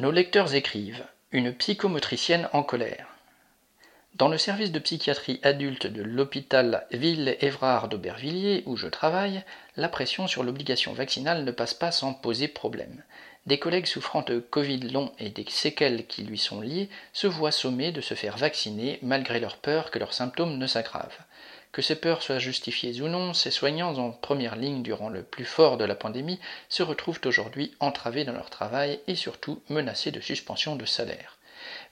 Nos lecteurs écrivent Une psychomotricienne en colère. Dans le service de psychiatrie adulte de l'hôpital Ville-Évrard d'Aubervilliers, où je travaille, la pression sur l'obligation vaccinale ne passe pas sans poser problème. Des collègues souffrant de Covid long et des séquelles qui lui sont liées se voient sommés de se faire vacciner malgré leur peur que leurs symptômes ne s'aggravent. Que ces peurs soient justifiées ou non, ces soignants en première ligne durant le plus fort de la pandémie se retrouvent aujourd'hui entravés dans leur travail et surtout menacés de suspension de salaire.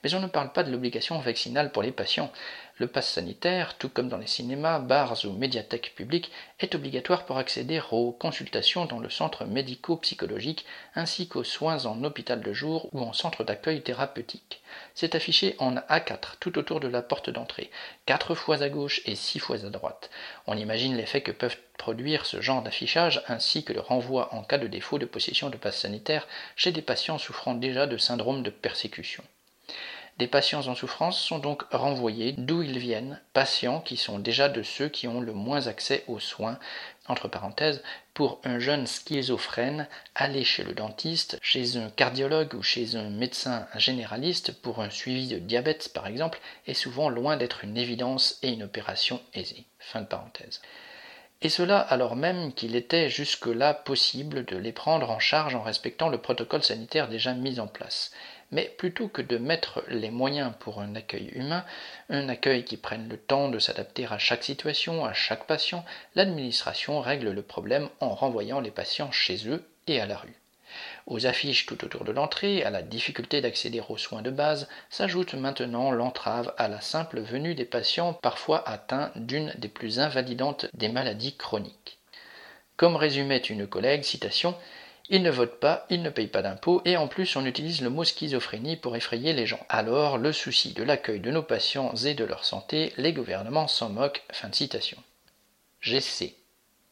Mais on ne parle pas de l'obligation vaccinale pour les patients. Le pass sanitaire, tout comme dans les cinémas, bars ou médiathèques publiques, est obligatoire pour accéder aux consultations dans le centre médico-psychologique ainsi qu'aux soins en hôpital de jour ou en centre d'accueil thérapeutique. C'est affiché en A4 tout autour de la porte d'entrée, quatre fois à gauche et six fois à droite. On imagine l'effet que peuvent produire ce genre d'affichage ainsi que le renvoi en cas de défaut de possession de passe sanitaire chez des patients souffrant déjà de syndrome de persécution. Des patients en souffrance sont donc renvoyés d'où ils viennent, patients qui sont déjà de ceux qui ont le moins accès aux soins. Entre parenthèses, pour un jeune schizophrène, aller chez le dentiste, chez un cardiologue ou chez un médecin généraliste pour un suivi de diabète par exemple, est souvent loin d'être une évidence et une opération aisée. Et cela alors même qu'il était jusque-là possible de les prendre en charge en respectant le protocole sanitaire déjà mis en place. Mais plutôt que de mettre les moyens pour un accueil humain, un accueil qui prenne le temps de s'adapter à chaque situation, à chaque patient, l'administration règle le problème en renvoyant les patients chez eux et à la rue. Aux affiches tout autour de l'entrée, à la difficulté d'accéder aux soins de base, s'ajoute maintenant l'entrave à la simple venue des patients parfois atteints d'une des plus invalidantes des maladies chroniques. Comme résumait une collègue, citation, ils ne votent pas, ils ne payent pas d'impôts, et en plus on utilise le mot schizophrénie pour effrayer les gens. Alors, le souci de l'accueil de nos patients et de leur santé, les gouvernements s'en moquent. Fin de citation. J'essaie.